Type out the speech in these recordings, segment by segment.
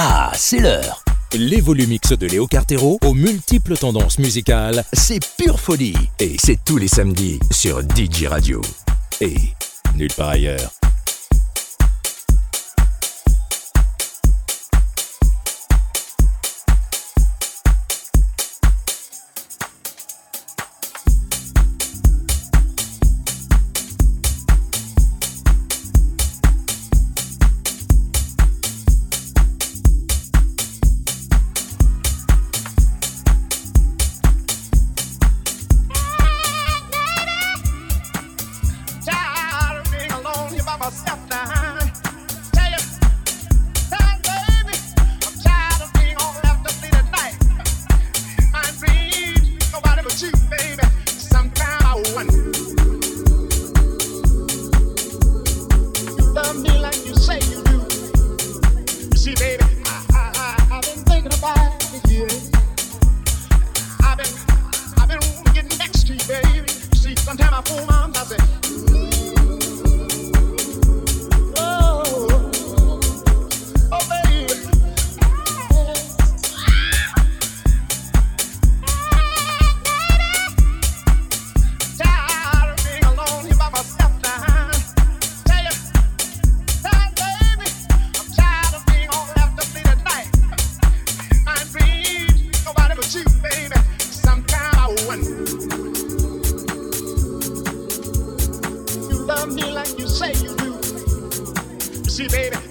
Ah, c'est l'heure Les Volumix de Léo Cartero aux multiples tendances musicales, c'est pure folie Et c'est tous les samedis sur DJ Radio. Et nulle part ailleurs. you say you do. You see, baby.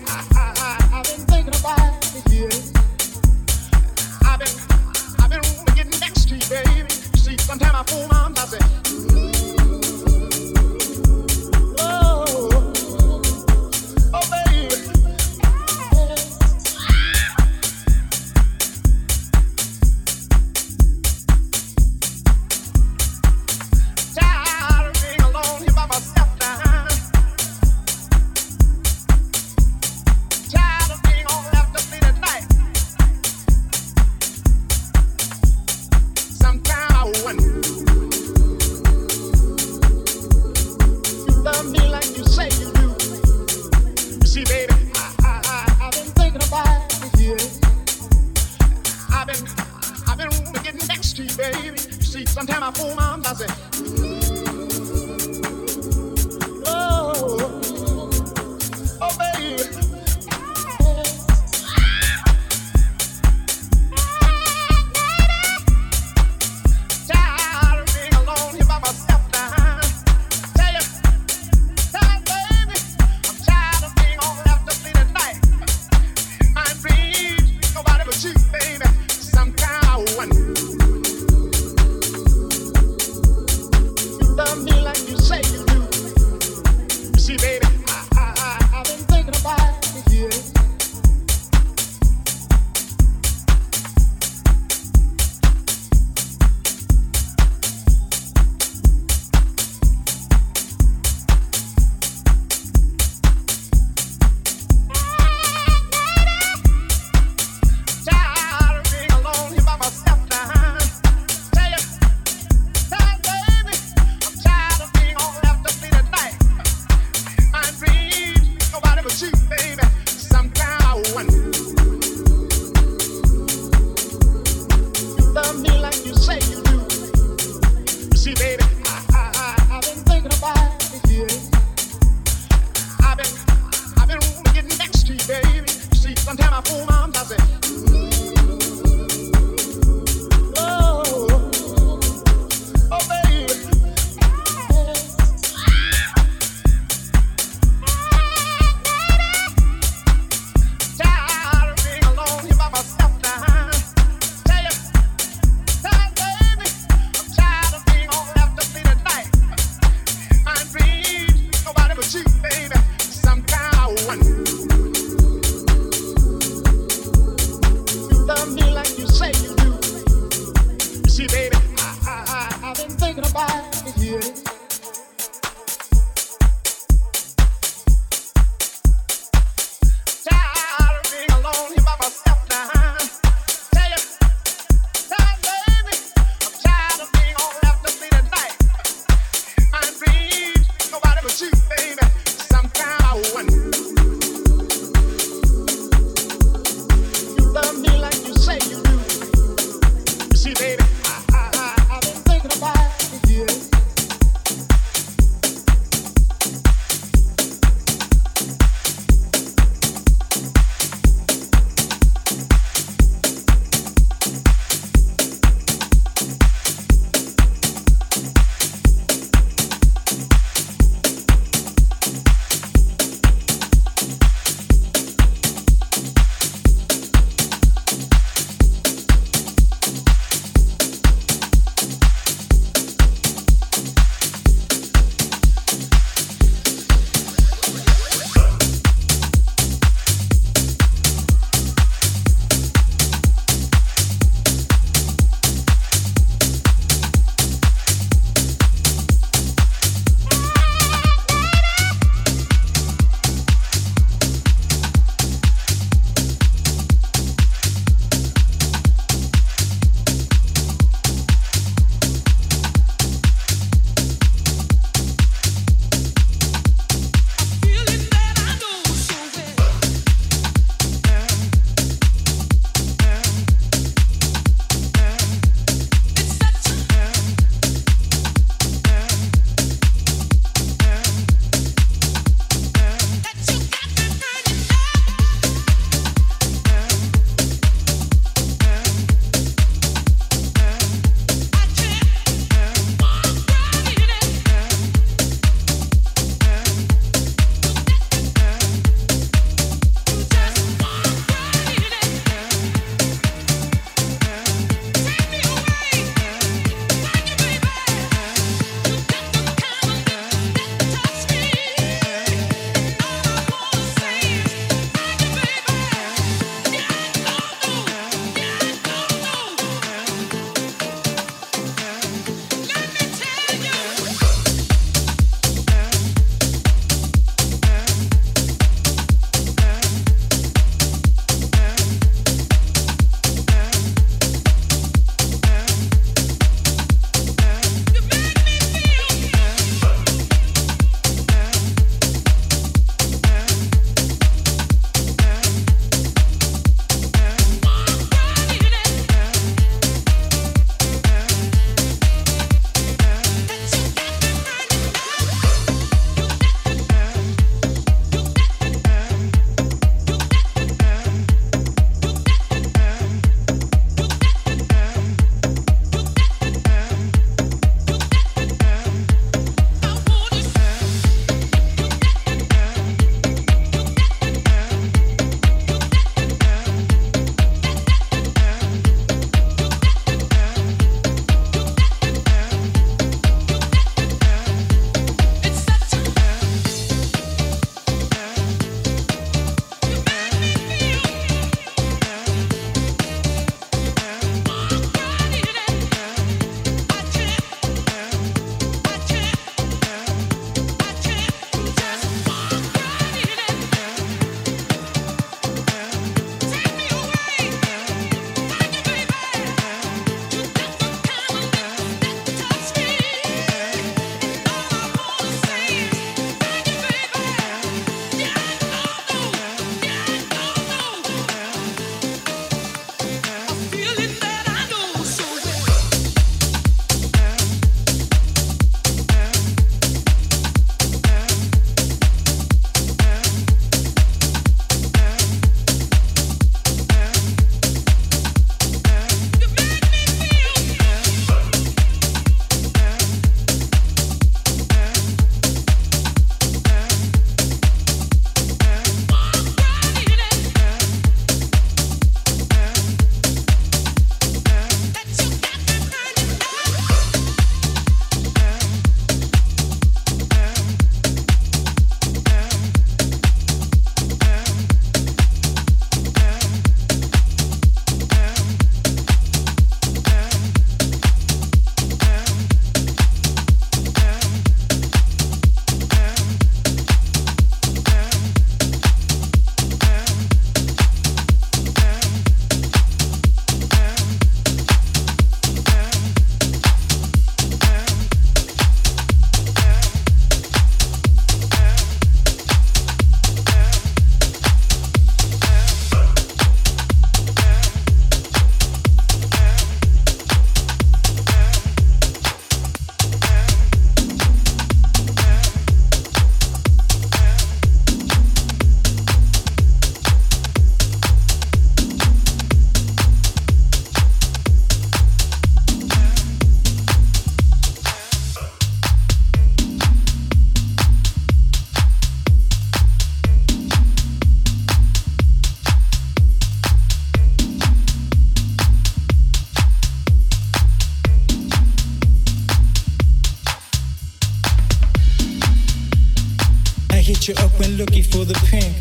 Looking for the pink.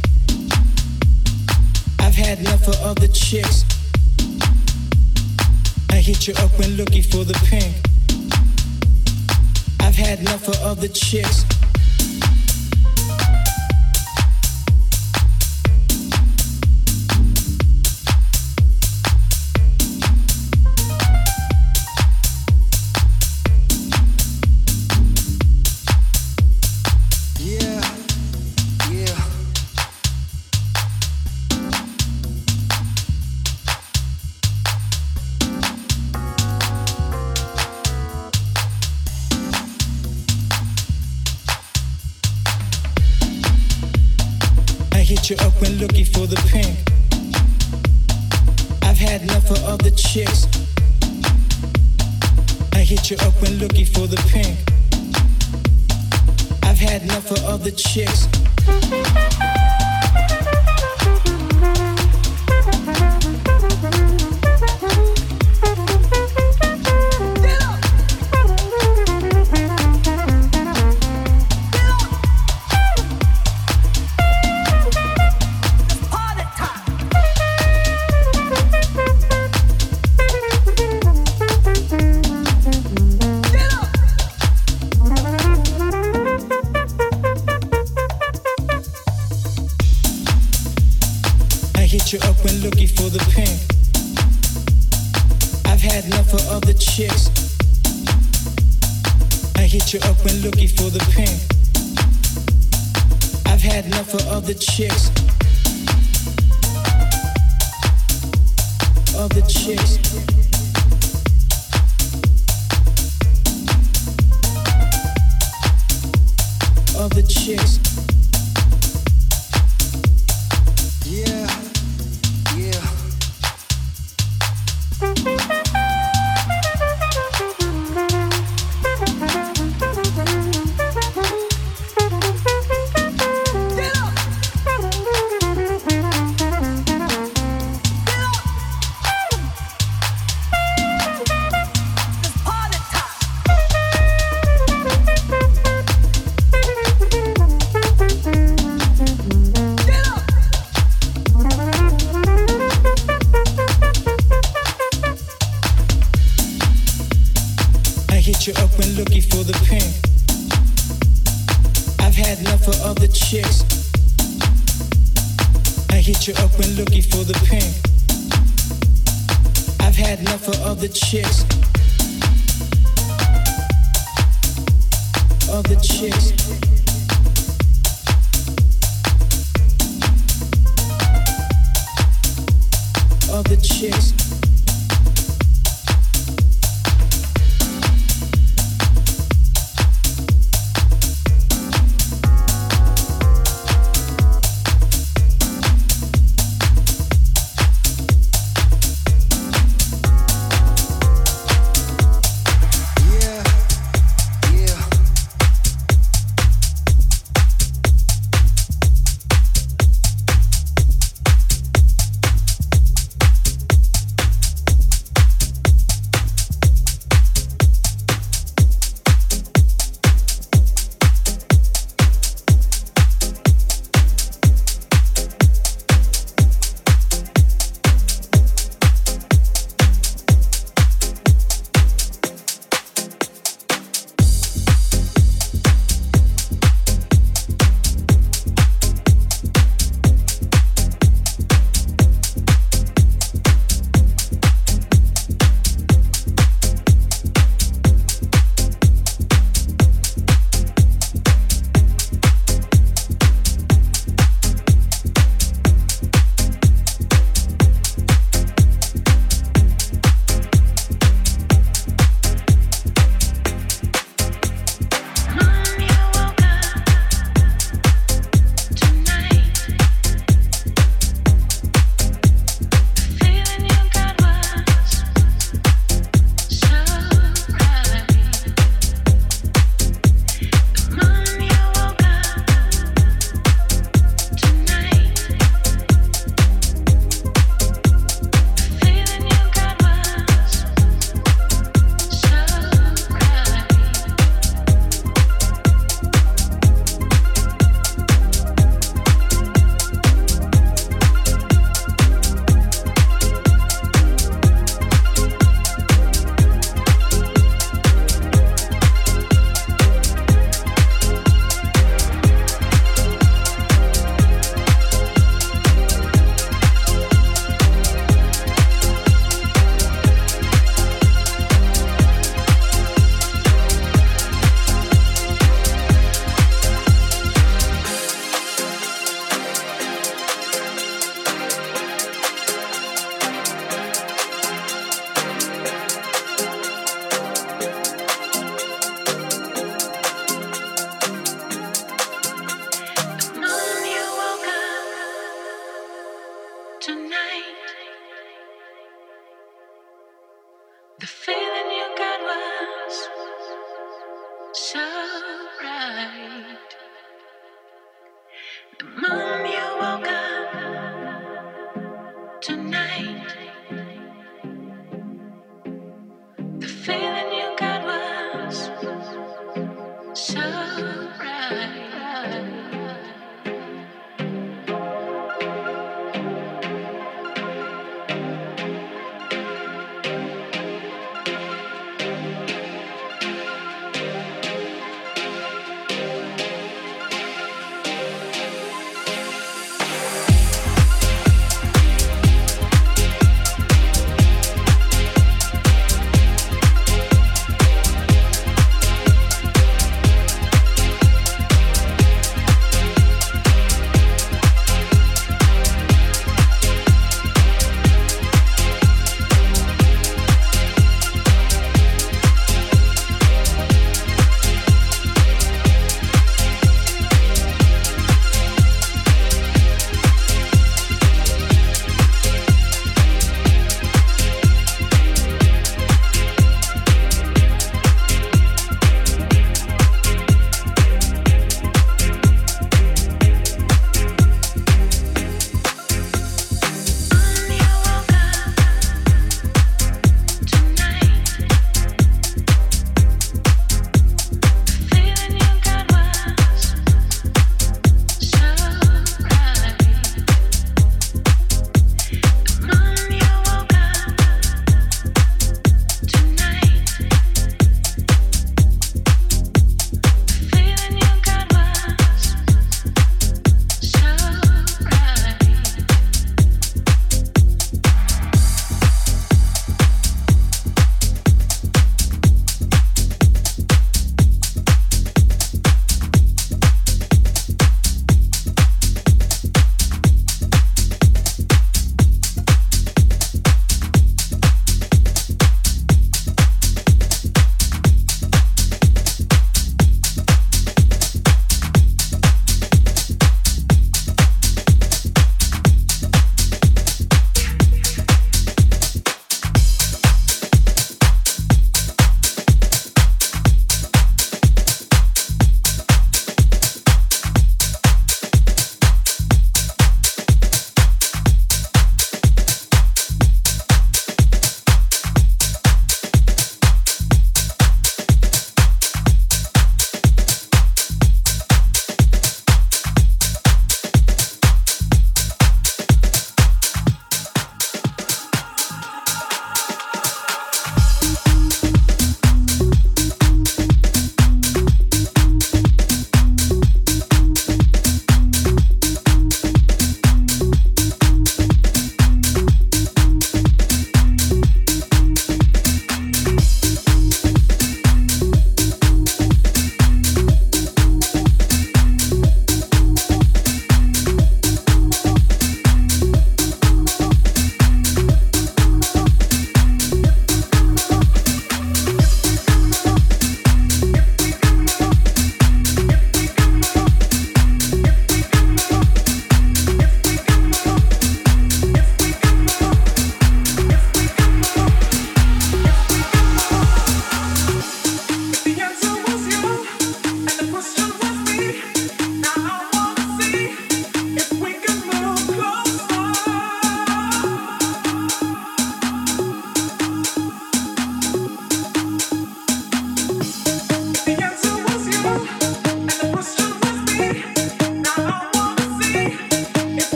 I've had enough of other chicks. I hit you up when looking for the pink. I've had enough of other chicks. for other chicks. I hit you up when looking for the pink. I've had enough of other chicks. Other chicks. Other chicks.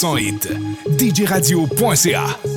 100% hit. djradio.ca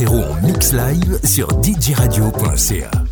En mix live sur djradio.ca.